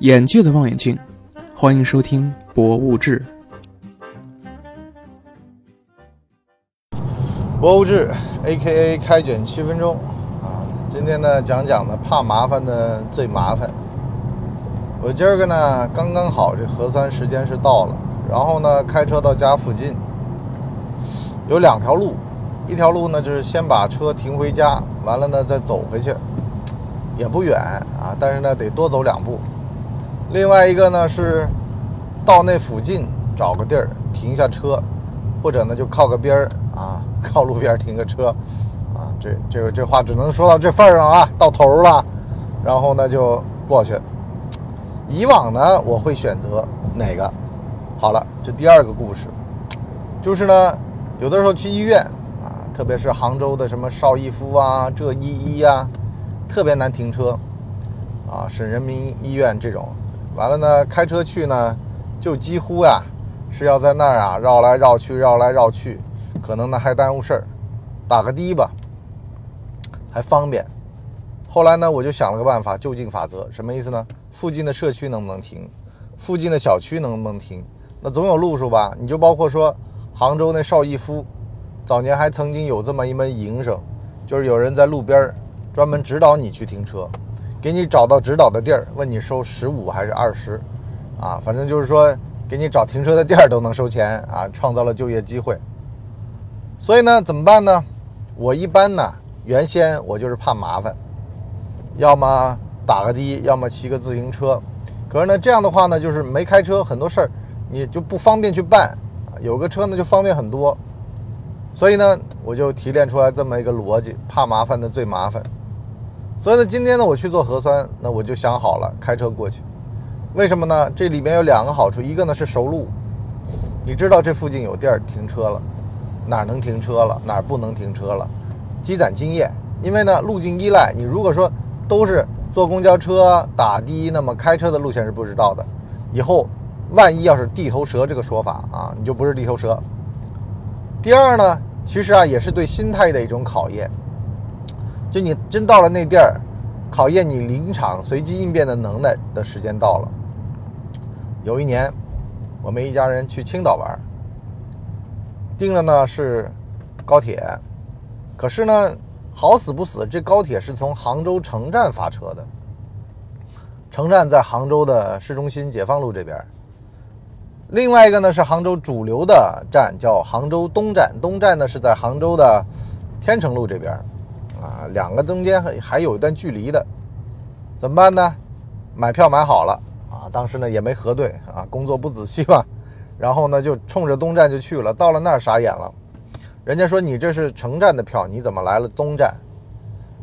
眼界的望远镜，欢迎收听《博物志》。博物志，A.K.A. 开卷七分钟啊！今天呢，讲讲呢，怕麻烦的最麻烦。我今儿个呢，刚刚好，这核酸时间是到了，然后呢，开车到家附近，有两条路，一条路呢就是先把车停回家，完了呢再走回去，也不远啊，但是呢得多走两步。另外一个呢是到那附近找个地儿停下车，或者呢就靠个边儿啊，靠路边停个车，啊，这这个这话只能说到这份儿上啊，到头了，然后呢就过去。以往呢我会选择哪个？好了，这第二个故事，就是呢有的时候去医院啊，特别是杭州的什么邵逸夫啊、浙一医啊，特别难停车啊，省人民医院这种。完了呢，开车去呢，就几乎呀是要在那儿啊绕来绕去，绕来绕去，可能呢还耽误事儿。打个的吧，还方便。后来呢，我就想了个办法，就近法则，什么意思呢？附近的社区能不能停？附近的小区能不能停？那总有路数吧？你就包括说，杭州那邵逸夫，早年还曾经有这么一门营生，就是有人在路边专门指导你去停车。给你找到指导的地儿，问你收十五还是二十，啊，反正就是说给你找停车的地儿都能收钱啊，创造了就业机会。所以呢，怎么办呢？我一般呢，原先我就是怕麻烦，要么打个的，要么骑个自行车。可是呢，这样的话呢，就是没开车，很多事儿你就不方便去办，有个车呢就方便很多。所以呢，我就提炼出来这么一个逻辑：怕麻烦的最麻烦。所以呢，今天呢，我去做核酸，那我就想好了开车过去。为什么呢？这里面有两个好处，一个呢是熟路，你知道这附近有地儿停车了，哪儿能停车了，哪儿不能停车了，积攒经验。因为呢，路径依赖，你如果说都是坐公交车打的，那么开车的路线是不知道的。以后万一要是地头蛇这个说法啊，你就不是地头蛇。第二呢，其实啊也是对心态的一种考验。就你真到了那地儿，考验你临场随机应变的能耐的时间到了。有一年，我们一家人去青岛玩，订了呢是高铁，可是呢好死不死，这高铁是从杭州城站发车的。城站在杭州的市中心解放路这边，另外一个呢是杭州主流的站，叫杭州东站，东站呢是在杭州的天成路这边。啊，两个中间还还有一段距离的，怎么办呢？买票买好了啊，当时呢也没核对啊，工作不仔细吧，然后呢就冲着东站就去了。到了那儿傻眼了，人家说你这是城站的票，你怎么来了东站？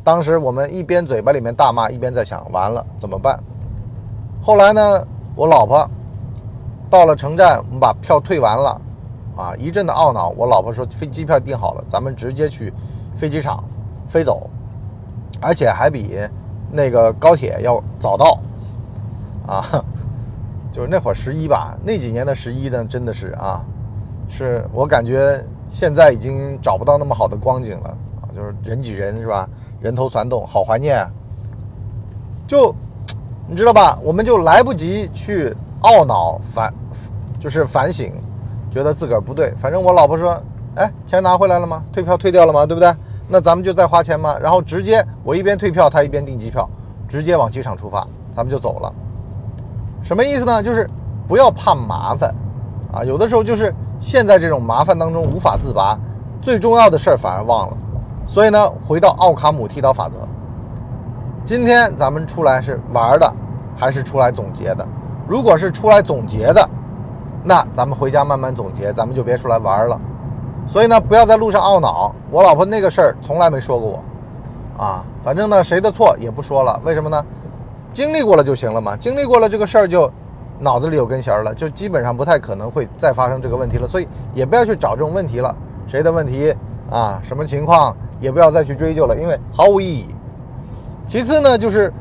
当时我们一边嘴巴里面大骂，一边在想完了怎么办？后来呢，我老婆到了城站，我们把票退完了啊，一阵的懊恼。我老婆说飞机票订好了，咱们直接去飞机场。飞走，而且还比那个高铁要早到，啊，就是那会儿十一吧，那几年的十一呢，真的是啊，是我感觉现在已经找不到那么好的光景了啊，就是人挤人是吧？人头攒动，好怀念。就你知道吧？我们就来不及去懊恼反，就是反省，觉得自个儿不对。反正我老婆说：“哎，钱拿回来了吗？退票退掉了吗？对不对？”那咱们就再花钱吗？然后直接我一边退票，他一边订机票，直接往机场出发，咱们就走了。什么意思呢？就是不要怕麻烦啊！有的时候就是现在这种麻烦当中无法自拔，最重要的事儿反而忘了。所以呢，回到奥卡姆剃刀法则，今天咱们出来是玩的，还是出来总结的？如果是出来总结的，那咱们回家慢慢总结，咱们就别出来玩了。所以呢，不要在路上懊恼。我老婆那个事儿从来没说过我，啊，反正呢，谁的错也不说了。为什么呢？经历过了就行了嘛。经历过了这个事儿，就脑子里有根弦了，就基本上不太可能会再发生这个问题了。所以也不要去找这种问题了。谁的问题啊？什么情况？也不要再去追究了，因为毫无意义。其次呢，就是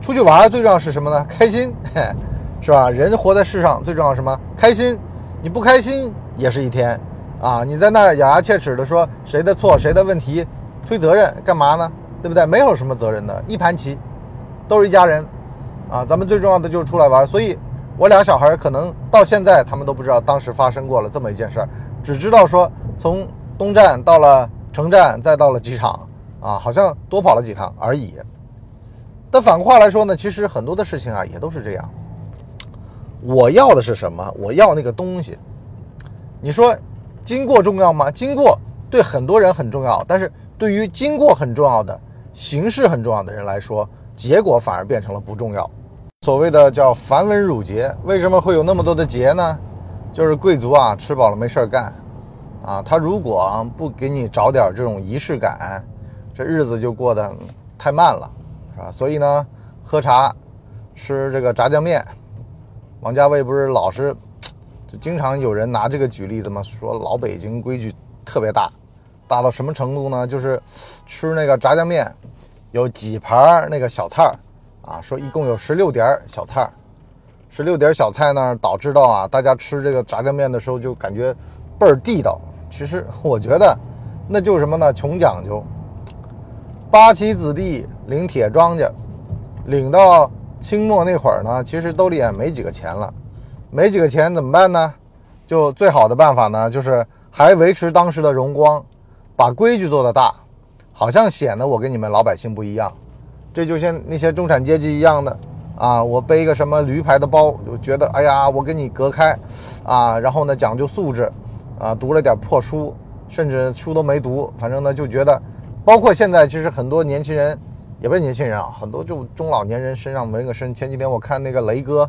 出去玩最重要是什么呢？开心，是吧？人活在世上最重要什么？开心。你不开心也是一天。啊，你在那儿咬牙切齿的说谁的错谁的问题，推责任干嘛呢？对不对？没有什么责任的，一盘棋，都是一家人。啊，咱们最重要的就是出来玩。所以，我俩小孩可能到现在他们都不知道当时发生过了这么一件事儿，只知道说从东站到了城站，再到了机场，啊，好像多跑了几趟而已。但反过话来说呢，其实很多的事情啊也都是这样。我要的是什么？我要那个东西。你说经过重要吗？经过对很多人很重要，但是对于经过很重要的、形式很重要的人来说，结果反而变成了不重要。所谓的叫繁文缛节，为什么会有那么多的节呢？就是贵族啊，吃饱了没事儿干，啊，他如果不给你找点这种仪式感，这日子就过得太慢了，是吧？所以呢，喝茶，吃这个炸酱面。王家卫不是老是，就经常有人拿这个举例子嘛？说老北京规矩特别大，大到什么程度呢？就是吃那个炸酱面，有几盘那个小菜儿啊，说一共有十六点小菜儿，十六点小菜呢，导致到啊，大家吃这个炸酱面的时候就感觉倍儿地道。其实我觉得那就是什么呢？穷讲究。八旗子弟领铁庄稼，领到。清末那会儿呢，其实兜里也没几个钱了，没几个钱怎么办呢？就最好的办法呢，就是还维持当时的荣光，把规矩做得大，好像显得我跟你们老百姓不一样。这就像那些中产阶级一样的啊，我背一个什么驴牌的包，就觉得哎呀，我跟你隔开啊，然后呢讲究素质啊，读了点破书，甚至书都没读，反正呢就觉得，包括现在其实很多年轻人。也不是年轻人啊，很多就中老年人身上纹个身。前几天我看那个雷哥，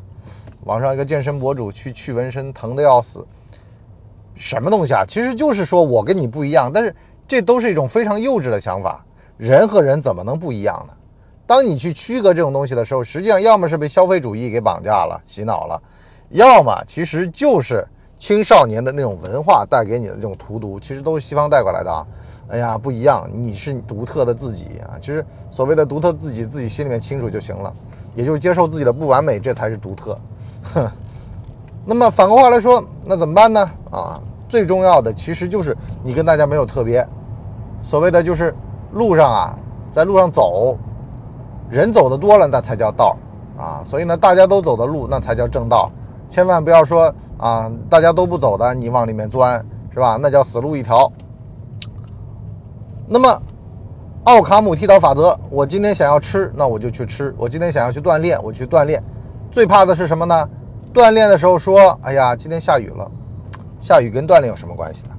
网上一个健身博主去去纹身，疼的要死。什么东西啊？其实就是说我跟你不一样，但是这都是一种非常幼稚的想法。人和人怎么能不一样呢？当你去区隔这种东西的时候，实际上要么是被消费主义给绑架了、洗脑了，要么其实就是青少年的那种文化带给你的这种荼毒，其实都是西方带过来的啊。哎呀，不一样，你是独特的自己啊！其实所谓的独特自己，自己心里面清楚就行了，也就是接受自己的不完美，这才是独特。哼。那么反过话来说，那怎么办呢？啊，最重要的其实就是你跟大家没有特别。所谓的就是路上啊，在路上走，人走的多了，那才叫道啊。所以呢，大家都走的路，那才叫正道。千万不要说啊，大家都不走的，你往里面钻，是吧？那叫死路一条。那么，奥卡姆剃刀法则，我今天想要吃，那我就去吃；我今天想要去锻炼，我去锻炼。最怕的是什么呢？锻炼的时候说：“哎呀，今天下雨了。”下雨跟锻炼有什么关系呢？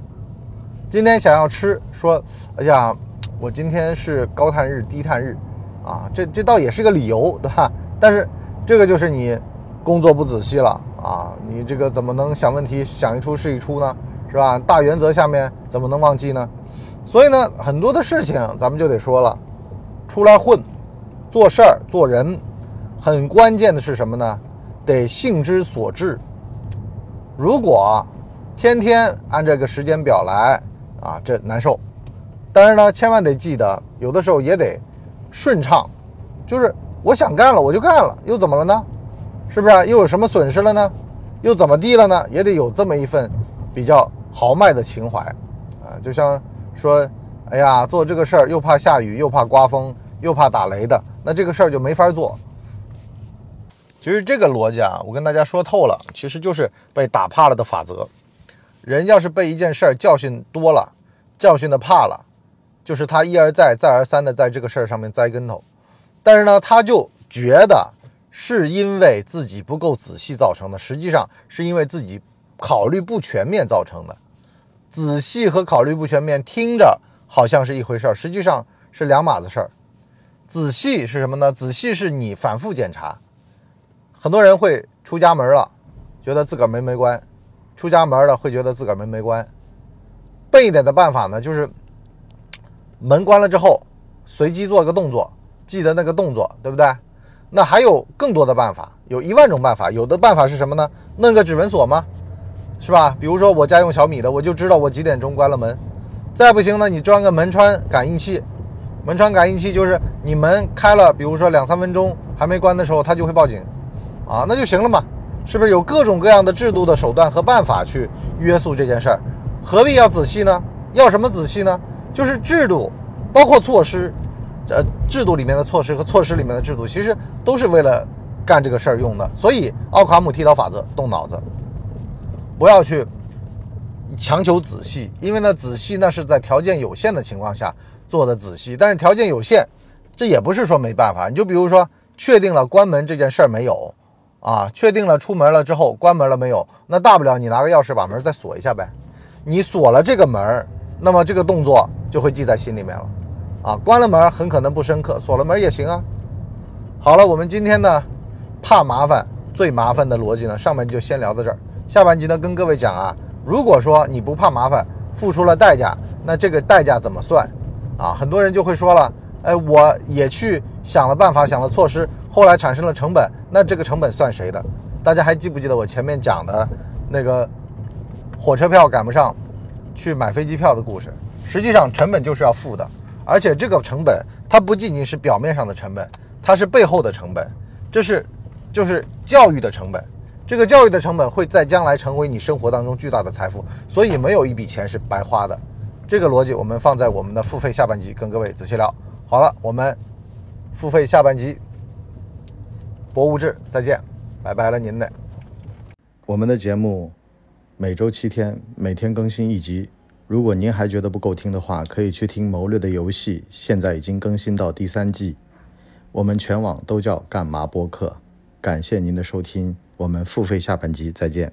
今天想要吃，说：“哎呀，我今天是高碳日、低碳日，啊，这这倒也是个理由，对吧？但是这个就是你工作不仔细了啊！你这个怎么能想问题想一出是一出呢？是吧？大原则下面怎么能忘记呢？”所以呢，很多的事情咱们就得说了，出来混，做事儿做人，很关键的是什么呢？得性之所至。如果天天按这个时间表来啊，这难受。但是呢，千万得记得，有的时候也得顺畅，就是我想干了我就干了，又怎么了呢？是不是？又有什么损失了呢？又怎么地了呢？也得有这么一份比较豪迈的情怀啊，就像。说，哎呀，做这个事儿又怕下雨，又怕刮风，又怕打雷的，那这个事儿就没法做。其实这个逻辑啊，我跟大家说透了，其实就是被打怕了的法则。人要是被一件事儿教训多了，教训的怕了，就是他一而再、再而三的在这个事儿上面栽跟头。但是呢，他就觉得是因为自己不够仔细造成的，实际上是因为自己考虑不全面造成的。仔细和考虑不全面，听着好像是一回事儿，实际上是两码子事儿。仔细是什么呢？仔细是你反复检查。很多人会出家门了，觉得自个儿门没关；出家门了会觉得自个儿门没关。笨一点的办法呢，就是门关了之后，随机做个动作，记得那个动作，对不对？那还有更多的办法，有一万种办法。有的办法是什么呢？弄个指纹锁吗？是吧？比如说我家用小米的，我就知道我几点钟关了门。再不行呢，你装个门窗感应器。门窗感应器就是你门开了，比如说两三分钟还没关的时候，它就会报警，啊，那就行了嘛。是不是有各种各样的制度的手段和办法去约束这件事儿？何必要仔细呢？要什么仔细呢？就是制度，包括措施，呃，制度里面的措施和措施里面的制度，其实都是为了干这个事儿用的。所以奥卡姆剃刀法则，动脑子，不要去强求仔细，因为呢，仔细那是在条件有限的情况下做的仔细，但是条件有限，这也不是说没办法。你就比如说，确定了关门这件事儿没有啊？确定了出门了之后关门了没有？那大不了你拿个钥匙把门再锁一下呗。你锁了这个门，那么这个动作就会记在心里面了。啊，关了门很可能不深刻，锁了门也行啊。好了，我们今天呢，怕麻烦最麻烦的逻辑呢，上半集就先聊到这儿。下半集呢，跟各位讲啊，如果说你不怕麻烦，付出了代价，那这个代价怎么算？啊，很多人就会说了，哎，我也去想了办法，想了措施，后来产生了成本，那这个成本算谁的？大家还记不记得我前面讲的那个火车票赶不上，去买飞机票的故事？实际上成本就是要付的。而且这个成本，它不仅仅是表面上的成本，它是背后的成本，这是，就是教育的成本。这个教育的成本会在将来成为你生活当中巨大的财富，所以没有一笔钱是白花的。这个逻辑我们放在我们的付费下半集跟各位仔细聊。好了，我们付费下半集，博物志再见，拜拜了您的。我们的节目每周七天，每天更新一集。如果您还觉得不够听的话，可以去听《谋略的游戏》，现在已经更新到第三季。我们全网都叫干嘛播客。感谢您的收听，我们付费下半集再见。